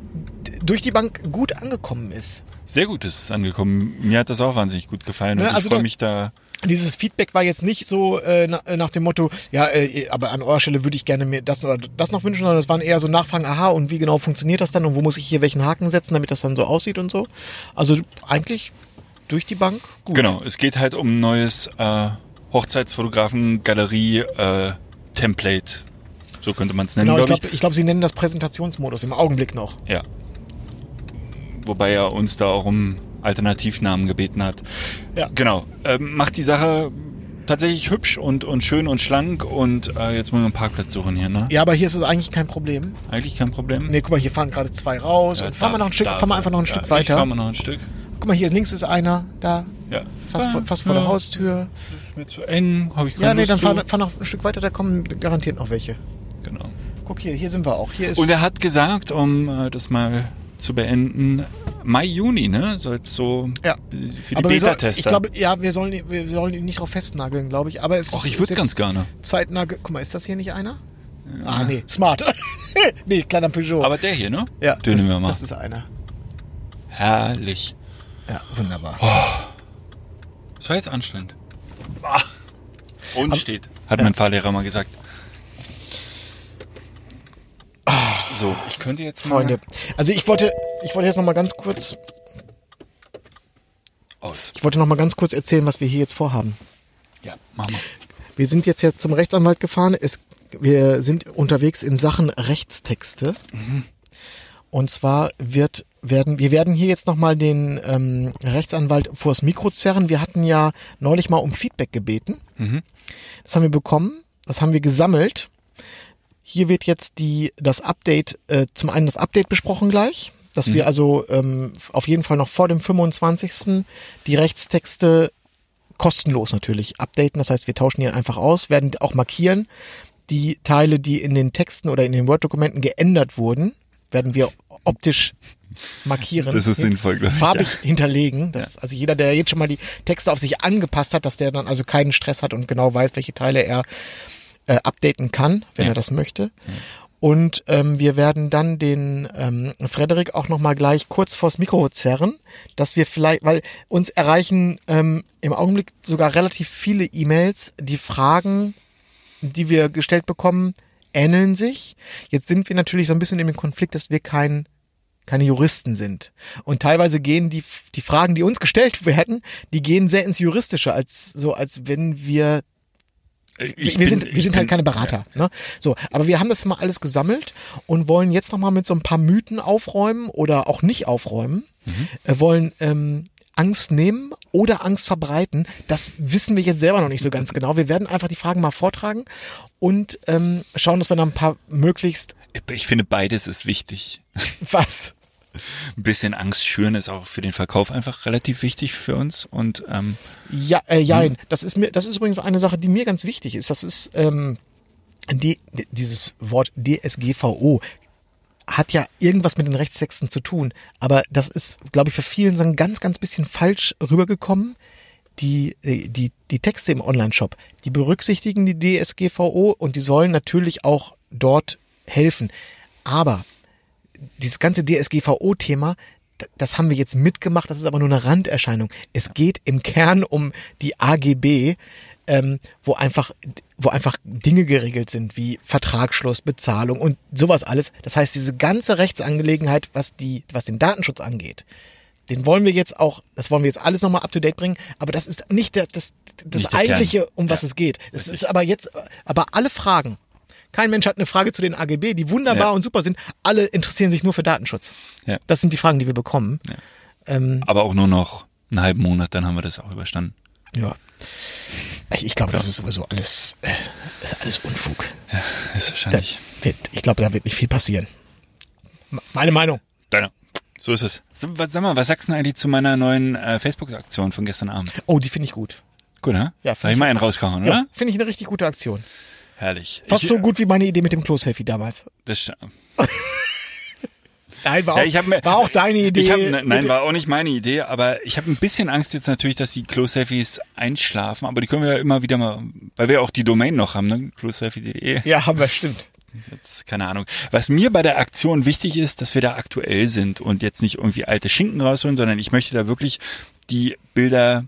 durch die Bank gut angekommen ist. Sehr gut ist angekommen. Mir hat das auch wahnsinnig gut gefallen. Ne, und also ich freue mich da... Dieses Feedback war jetzt nicht so äh, na, nach dem Motto, ja, äh, aber an eurer Stelle würde ich gerne mir das oder das noch wünschen, sondern es waren eher so Nachfragen, aha, und wie genau funktioniert das dann und wo muss ich hier welchen Haken setzen, damit das dann so aussieht und so. Also eigentlich durch die Bank gut. Genau, es geht halt um ein neues äh, Hochzeitsfotografen-Galerie-Template. so könnte man es nennen, Genau, ich glaube ich. ich glaub, sie nennen das Präsentationsmodus im Augenblick noch. Ja. Wobei er uns da auch um Alternativnamen gebeten hat. Ja. Genau. Ähm, macht die Sache tatsächlich hübsch und, und schön und schlank und äh, jetzt müssen wir einen Parkplatz suchen hier, ne? Ja, aber hier ist es eigentlich kein Problem. Eigentlich kein Problem. Nee, guck mal, hier fahren gerade zwei raus. Ja, und fahren wir darf- noch ein Stück, darf- fahren wir einfach noch ein ja, Stück Ich weiter. fahren wir noch ein Stück. Guck mal, hier links ist einer, da, Ja. fast, vor, fast vor ja, der Haustür. Ist mir zu eng, habe ich keine Ja, nee, Lust dann fahr, fahr noch ein Stück weiter, da kommen garantiert noch welche. Genau. Guck hier, hier sind wir auch. Hier ist Und er hat gesagt, um äh, das mal zu beenden, Mai, Juni, ne? Soll es so Ja. für die Beta-Tester. ich glaube, ja, wir sollen, wir sollen ihn nicht drauf festnageln, glaube ich. Aber es Och, ich würde jetzt ganz gerne. Zeitnah. Guck mal, ist das hier nicht einer? Ah, nee, smart. nee, kleiner Peugeot. Aber der hier, ne? ja, Den das, nehmen wir mal. das ist einer. Herrlich. Ja, wunderbar. Das war jetzt anstrengend. Ah. Und steht, hat mein Fahrlehrer mal gesagt. So, ich könnte jetzt mal Freunde, also ich wollte, ich wollte jetzt noch mal ganz kurz, aus. ich wollte noch mal ganz kurz erzählen, was wir hier jetzt vorhaben. Ja, mach mal. Wir sind jetzt ja zum Rechtsanwalt gefahren. Es, wir sind unterwegs in Sachen Rechtstexte. Und zwar wird werden wir werden hier jetzt noch mal den ähm, Rechtsanwalt vors Mikro zerren. Wir hatten ja neulich mal um Feedback gebeten. Das haben wir bekommen. Das haben wir gesammelt. Hier wird jetzt die das Update äh, zum einen das Update besprochen gleich, dass wir also ähm, auf jeden Fall noch vor dem 25. die Rechtstexte kostenlos natürlich updaten. Das heißt, wir tauschen die einfach aus, werden auch markieren. Die Teile, die in den Texten oder in den Word-Dokumenten geändert wurden, werden wir optisch markieren. Das ist sinnvoll, glaub ich, Farbig ja. hinterlegen. Dass, Also jeder, der jetzt schon mal die Texte auf sich angepasst hat, dass der dann also keinen Stress hat und genau weiß, welche Teile er äh, updaten kann, wenn Ja. er das möchte. Und ähm, wir werden dann den ähm, Frederik auch noch mal gleich kurz vors Mikro zerren, dass wir vielleicht, weil uns erreichen ähm, im Augenblick sogar relativ viele E-Mails, die Fragen, die wir gestellt bekommen, ähneln sich. Jetzt sind wir natürlich so ein bisschen in dem Konflikt, dass wir kein keine Juristen sind. Und teilweise gehen die, die Fragen, die uns gestellt werden, die gehen sehr ins Juristische, als so, als wenn wir Ich wir bin- sind, wir sind halt bin- keine Berater. Ne? So, aber wir haben das mal alles gesammelt und wollen jetzt nochmal mit so ein paar Mythen aufräumen oder auch nicht aufräumen. Mhm. Äh, wollen ähm, Angst nehmen oder Angst verbreiten. Das wissen wir jetzt selber noch nicht so ganz genau. Wir werden einfach die Fragen mal vortragen und ähm, schauen, dass wir da ein paar möglichst Ich finde, beides ist wichtig. was. Ein bisschen Angst schüren ist auch für den Verkauf einfach relativ wichtig für uns. Und ähm, Ja, äh, jein. Das ist mir, das ist übrigens eine Sache, die mir ganz wichtig ist. Das ist ähm, die, dieses Wort DSGVO hat ja irgendwas mit den Rechtstexten zu tun, aber das ist, glaube ich, für vielen so ein ganz, ganz bisschen falsch rübergekommen. die, äh, die, die Texte im Online-Shop, die berücksichtigen die DSGVO und die sollen natürlich auch dort helfen. Aber dieses ganze DSGVO-Thema, das haben wir jetzt mitgemacht, das ist aber nur eine Randerscheinung. Es geht im Kern um die AGB, ähm, wo einfach, wo einfach Dinge geregelt sind wie Vertragsschluss, Bezahlung und sowas alles. Das heißt, diese ganze Rechtsangelegenheit, was die, was den Datenschutz angeht, den wollen wir jetzt auch, das wollen wir jetzt alles nochmal up to date bringen, aber das ist nicht der, das, das Nicht der Kern. eigentliche, um was Ja. es geht. Es ist aber jetzt, aber alle Fragen. Kein Mensch hat eine Frage zu den AGB, die wunderbar Ja. und super sind. Alle interessieren sich nur für Datenschutz. Ja. Das sind die Fragen, die wir bekommen. Ähm, Aber auch nur noch einen halben Monat, dann haben wir das auch überstanden. ja. Ich, ich glaube, das ist sowieso alles, äh, ist alles Unfug. Ist Da wahrscheinlich. wird, ich glaube, da wird nicht viel passieren. Meine Meinung. Deiner. So ist es. So, was, sag mal, was sagst du denn eigentlich zu meiner neuen äh, Facebook-Aktion von gestern Abend? Oh, die finde ich gut. Gut, ne? Ja, Habe find ich ich- mal einen rausgehauen, oder? Ja, finde ich eine richtig gute Aktion. Herrlich. Fast ich, so gut wie meine Idee mit dem Klo-Selfie damals. Das, st- Nein, war, ja, auch, ich hab war auch deine Idee. Hab, ne, nein, war auch nicht meine Idee, aber ich habe ein bisschen Angst jetzt natürlich, dass die Close-Selfies einschlafen, aber die können wir ja immer wieder mal, weil wir auch die Domain noch haben, ne? closeselfie.de. Ja, haben wir, stimmt. Jetzt, keine Ahnung. Was mir bei der Aktion wichtig ist, dass wir da aktuell sind und jetzt nicht irgendwie alte Schinken rausholen, sondern ich möchte da wirklich die Bilder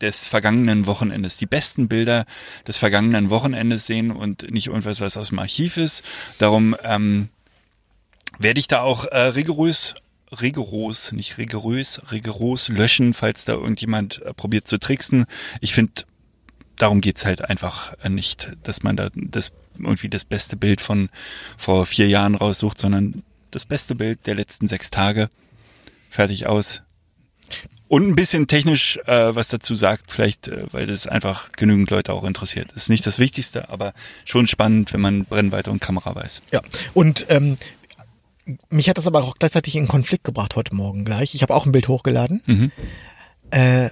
des vergangenen Wochenendes, die besten Bilder des vergangenen Wochenendes sehen und nicht irgendwas, was aus dem Archiv ist. Darum ähm, werde ich da auch äh, rigoros, rigoros, nicht rigorös, rigoros löschen, falls da irgendjemand äh, probiert zu tricksen. Ich finde, darum geht's halt einfach äh, nicht, dass man da das irgendwie das beste Bild von vor vier Jahren raussucht, sondern das beste Bild der letzten sechs Tage. Fertig aus. Und ein bisschen technisch äh, was dazu sagt, vielleicht, äh, weil das einfach genügend Leute auch interessiert. Ist nicht das Wichtigste, aber schon spannend, wenn man Brennweite und Kamera weiß. Ja, und ähm, mich hat das aber auch gleichzeitig in Konflikt gebracht heute Morgen gleich. Ich habe auch ein Bild hochgeladen. Mhm. Äh,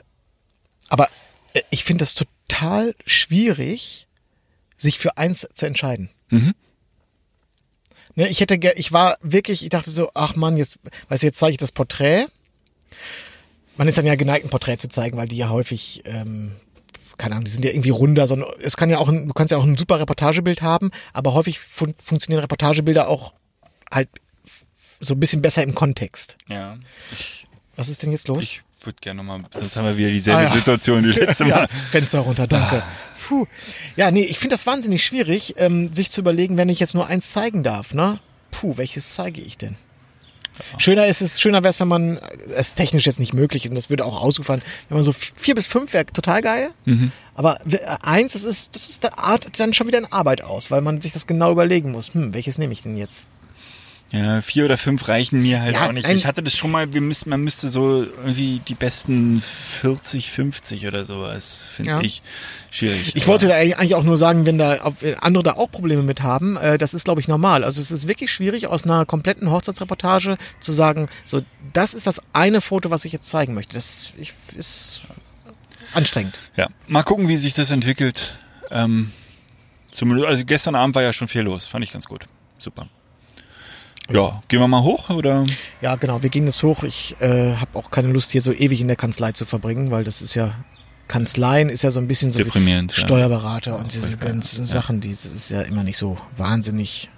aber äh, ich finde das total schwierig, sich für eins zu entscheiden. Mhm. Ne, ich hätte, ich war wirklich, ich dachte so, ach man, jetzt, weißt du, jetzt zeige ich das Porträt. Man ist dann ja geneigt, ein Porträt zu zeigen, weil die ja häufig, ähm, keine Ahnung, die sind ja irgendwie runder, sondern es kann ja auch, ein, du kannst ja auch ein super Reportagebild haben, aber häufig fun funktionieren Reportagebilder auch halt so ein bisschen besser im Kontext. Ja. Was ist denn jetzt los? Ich würde gerne nochmal, sonst haben wir wieder dieselbe Ah, ja. Situation wie letzte Mal. Ja, Fenster runter, danke. Puh. Ja, nee, ich finde das wahnsinnig schwierig, ähm, sich zu überlegen, wenn ich jetzt nur eins zeigen darf, ne? Puh, welches zeige ich denn? Schöner ist es, schöner wäre es, wenn man, es ist technisch jetzt nicht möglich und das würde auch ausgefallen, wenn man so vier bis fünf wäre total geil. Aber w- äh, eins, das ist, das ist Art dann schon wieder eine Arbeit aus, weil man sich das genau überlegen muss. Hm, welches nehme ich denn jetzt? Ja, vier oder fünf reichen mir halt Ja, auch nicht. Ich hatte das schon mal, wir müssten, man müsste so irgendwie die besten 40, 50 oder sowas, finde Ja. ich schwierig. Ich Aber- wollte da eigentlich auch nur sagen, wenn da ob andere da auch Probleme mit haben, äh, das ist glaube ich normal. Also es ist wirklich schwierig aus einer kompletten Hochzeitsreportage zu sagen, so das ist das eine Foto, was ich jetzt zeigen möchte. Das ich, ist anstrengend. Ja, mal gucken, wie sich das entwickelt. Ähm, zumindest, also gestern Abend war ja schon viel los, fand ich ganz gut. Super. Ja, gehen wir mal hoch oder? Ja, genau. Wir gehen jetzt hoch. Ich äh, habe auch keine Lust hier so ewig in der Kanzlei zu verbringen, weil das ist ja Kanzleien ist ja so ein bisschen so wie Deprimierend, ja. Steuerberater und diese ganzen ja. Sachen, die ist ja immer nicht so wahnsinnig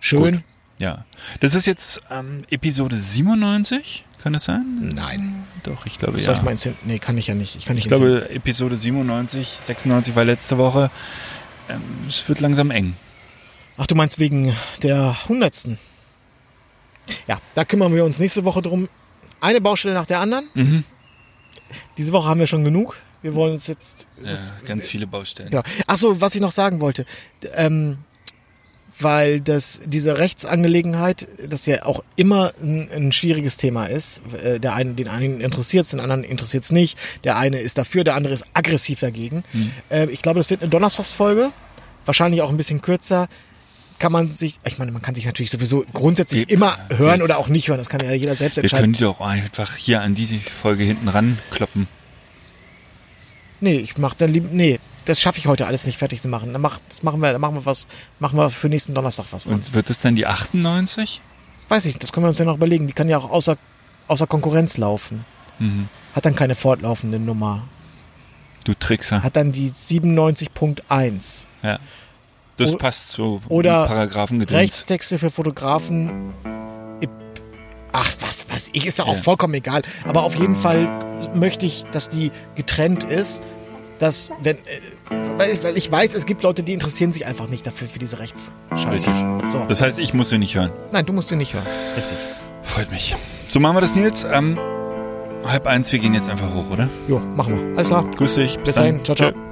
schön. Gut. Ja. Das ist jetzt ähm, Episode 97, kann das sein? Nein. Doch, ich glaube Soll ja. ich mal Nee, kann ich ja nicht. Ich kann nicht Ich glaube, Episode 97, 96 war letzte Woche. Ähm, es wird langsam eng. Ach, du meinst wegen der hundertsten? Ja, da kümmern wir uns nächste Woche drum. Eine Baustelle nach der anderen. Mhm. Diese Woche haben wir schon genug. Wir wollen uns jetzt. Das, ja, ganz viele Baustellen. genau. Ach so, was ich noch sagen wollte, ähm, weil das diese Rechtsangelegenheit, das ja auch immer ein, ein schwieriges Thema ist. Äh, Der einen, den einen interessiert den anderen interessiert es nicht. Der eine ist dafür, der andere ist aggressiv dagegen. Äh, ich glaube, das wird eine Donnerstagsfolge, wahrscheinlich auch ein bisschen kürzer. Kann man sich, ich meine, man kann sich natürlich sowieso grundsätzlich Wir- immer hören wir- oder auch nicht hören. Das kann ja jeder selbst Wir entscheiden. können die doch einfach hier an diese Folge hinten ran kloppen. Nee, ich mach dann lieb, nee, das schaffe ich heute alles nicht fertig zu machen. Dann mach, das machen wir, dann machen wir was, machen wir für nächsten Donnerstag was. Und wird es dann die 98? Weiß ich, das können wir uns ja noch überlegen. Die kann ja auch außer, außer Konkurrenz laufen. Mhm. Hat dann keine fortlaufende Nummer. Du Trickser. hat dann die 97.1. Ja. Das O- passt zu Oder Paragraphengedöns. Rechtstexte für Fotografen. Ach, was weiß ich, ist doch auch Ja. vollkommen egal. Aber auf jeden Fall möchte ich, dass die getrennt ist. Dass, wenn, äh, weil, ich, weiß, es gibt Leute, die interessieren sich einfach nicht dafür, für diese Rechtsscheiße. Richtig. So. Das heißt, ich muss sie nicht hören. Nein, du musst sie nicht hören. Richtig. Freut mich. So machen wir das, Nils. Ähm, halb eins, wir gehen jetzt einfach hoch, oder? Jo, machen wir. Alles klar. Grüß dich. Bis dahin. Ciao, ciao. Tschö.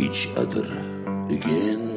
each other again.